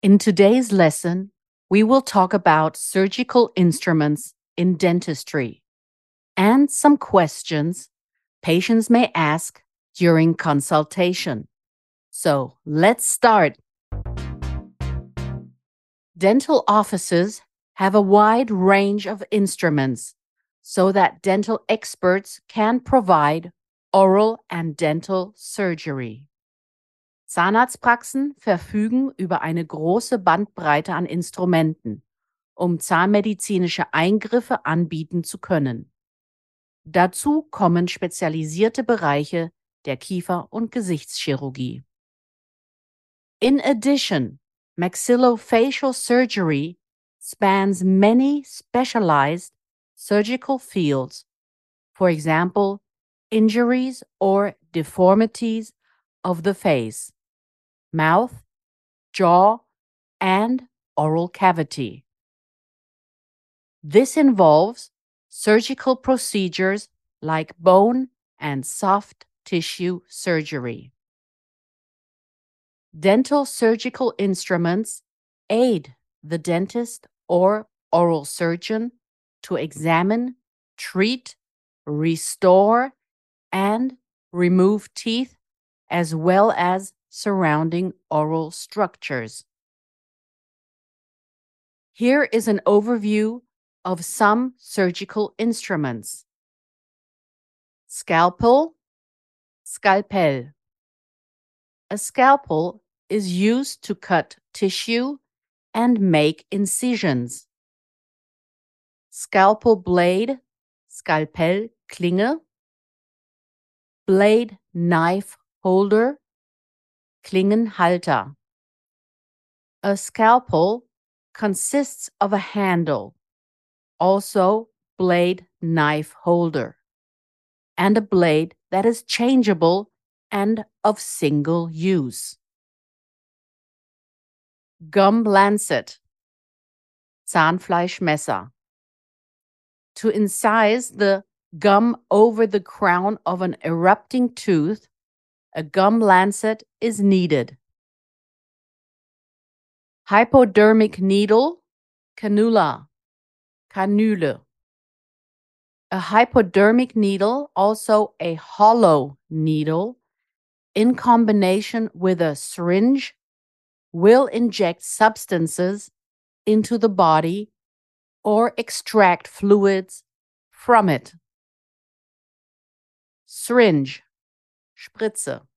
In today's lesson, we will talk about surgical instruments in dentistry and some questions patients may ask during consultation. So let's start. Dental offices have a wide range of instruments so that dental experts can provide oral and dental surgery. Zahnarztpraxen verfügen über eine große Bandbreite an Instrumenten, um zahnmedizinische Eingriffe anbieten zu können. Dazu kommen spezialisierte Bereiche der Kiefer- und Gesichtschirurgie. In addition, maxillofacial surgery spans many specialized surgical fields, for example, injuries or deformities of the face mouth, jaw, and oral cavity. This involves surgical procedures like bone and soft tissue surgery. Dental surgical instruments aid the dentist or oral surgeon to examine, treat, restore, and remove teeth as well as surrounding oral structures. Here is an overview of some surgical instruments scalpel, scalpel. A scalpel is used to cut tissue and make incisions. Scalpel blade, scalpel Klinge, blade knife holder, Klingenhalter. A scalpel consists of a handle, also blade knife holder, and a blade that is changeable and of single use. Gum lancet, Zahnfleischmesser. To incise the gum over the crown of an erupting tooth, a gum lancet is needed. Hypodermic needle, cannula, Kanüle. A hypodermic needle, also a hollow needle, in combination with a syringe, will inject substances into the body or extract fluids from it. Syringe, Spritze.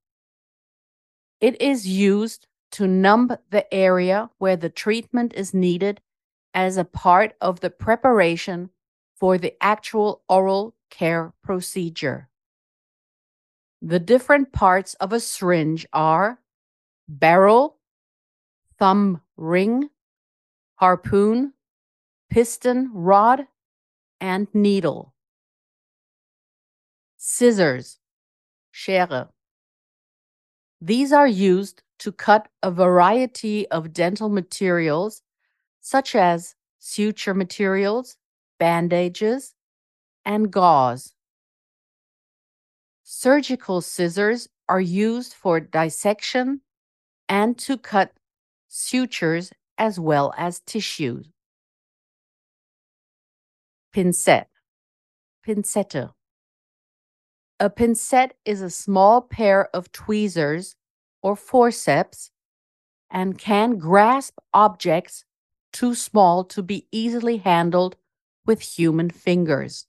It is used to numb the area where the treatment is needed as a part of the preparation for the actual oral care procedure. The different parts of a syringe are barrel, thumb ring, harpoon, piston rod, and needle. Scissors, Schere. These are used to cut a variety of dental materials, such as suture materials, bandages, and gauze. Surgical scissors are used for dissection and to cut sutures as well as tissues. Pincette. Pinzette. A pincette is a small pair of tweezers or forceps and can grasp objects too small to be easily handled with human fingers.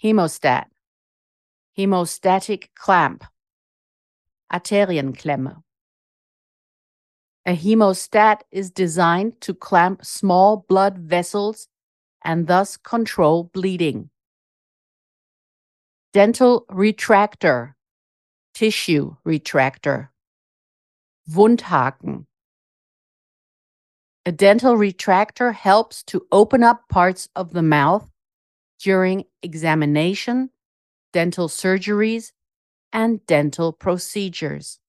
Hemostat, hemostatic clamp, Arterienklemme. A hemostat is designed to clamp small blood vessels and thus control bleeding. Dental retractor, tissue retractor. Wundhaken, A dental retractor helps to open up parts of the mouth during examination, dental surgeries, and dental procedures.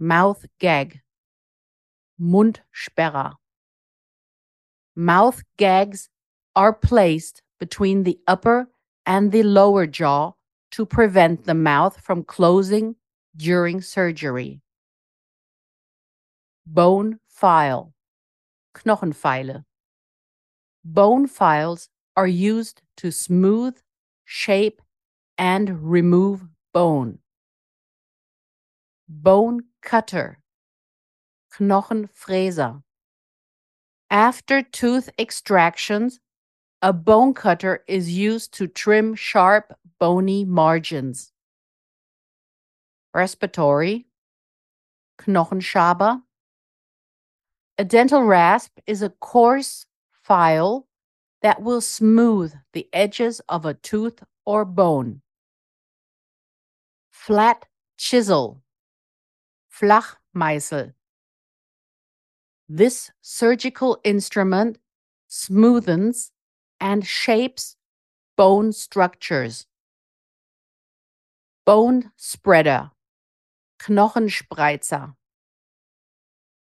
Mouth gag. Mundsperrer. Mouth gags are placed between the upper and the lower jaw to prevent the mouth from closing during surgery. Bone file. Knochenfeile. Bone files are used to smooth, shape, and remove bone. Bone cutter. Knochenfräser. After tooth extractions, a bone cutter is used to trim sharp, bony margins. Raspatory. Knochenschaber. A dental rasp is a coarse file that will smooth the edges of a tooth or bone. Flat chisel. Flachmeißel. This surgical instrument smoothens and shapes bone structures. Bone spreader. Knochenspreizer.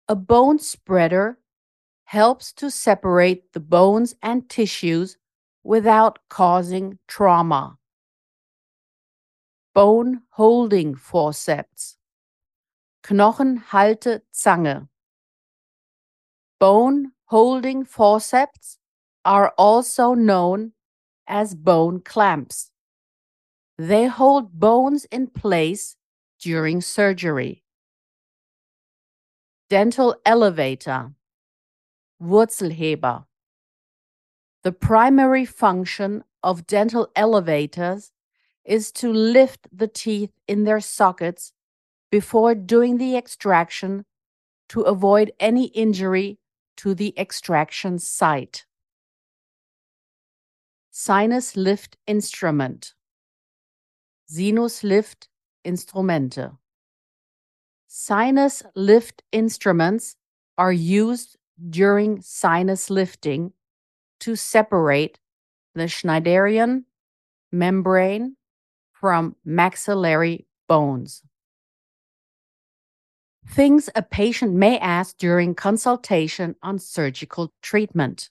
A bone spreader helps to separate the bones and tissues without causing trauma. Bone holding forceps. Knochenhaltezange. Bone holding forceps are also known as bone clamps. They hold bones in place during surgery. Dental elevator. Wurzelheber. The primary function of dental elevators is to lift the teeth in their sockets before doing the extraction to avoid any injury to the extraction site. Sinus Lift Instrument. Sinus Lift Instrumente. Sinus lift instruments are used during sinus lifting to separate the Schneiderian membrane from maxillary bones. Things a patient may ask during consultation on surgical treatment.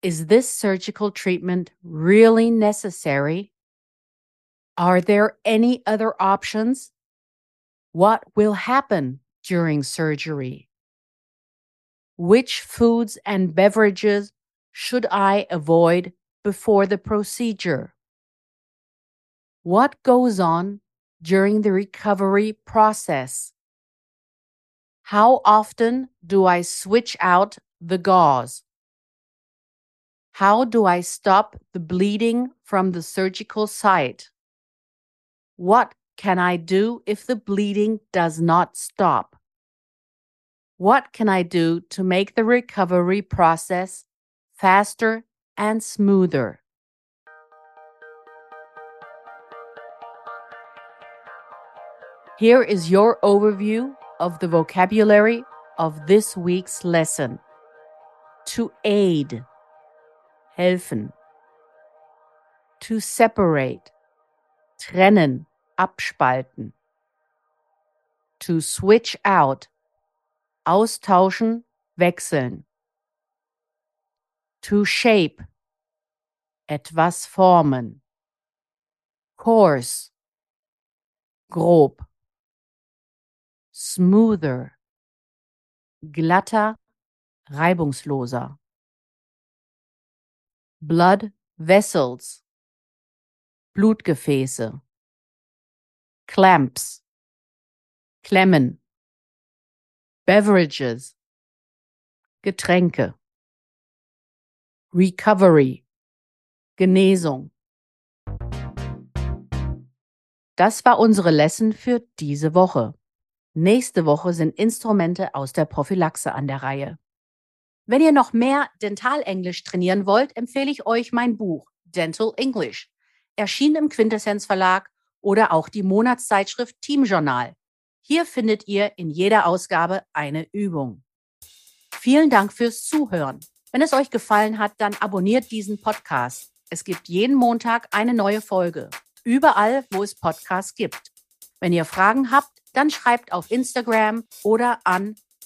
Is this surgical treatment really necessary? Are there any other options? What will happen during surgery? Which foods and beverages should I avoid before the procedure? What goes on during the recovery process? How often do I switch out the gauze? How do I stop the bleeding from the surgical site? What can I do if the bleeding does not stop? What can I do to make the recovery process faster and smoother? Here is your overview of the vocabulary of this week's lesson. To aid, helfen. To separate, trennen, abspalten. To switch out, austauschen, wechseln. To shape, etwas formen. Coarse, grob smoother, glatter, reibungsloser. Blood vessels, Blutgefäße. Clamps, Klemmen. Beverages, Getränke. Recovery, Genesung. Das war unsere Lesson für diese Woche. Nächste Woche sind Instrumente aus der Prophylaxe an der Reihe. Wenn ihr noch mehr Dentalenglisch trainieren wollt, empfehle ich euch mein Buch Dental English, erschienen im Quintessenz Verlag oder auch die Monatszeitschrift Team Journal. Hier findet ihr in jeder Ausgabe eine Übung. Vielen Dank fürs Zuhören. Wenn es euch gefallen hat, dann abonniert diesen Podcast. Es gibt jeden Montag eine neue Folge. Überall, wo es Podcasts gibt. Wenn ihr Fragen habt, dann schreibt auf Instagram oder an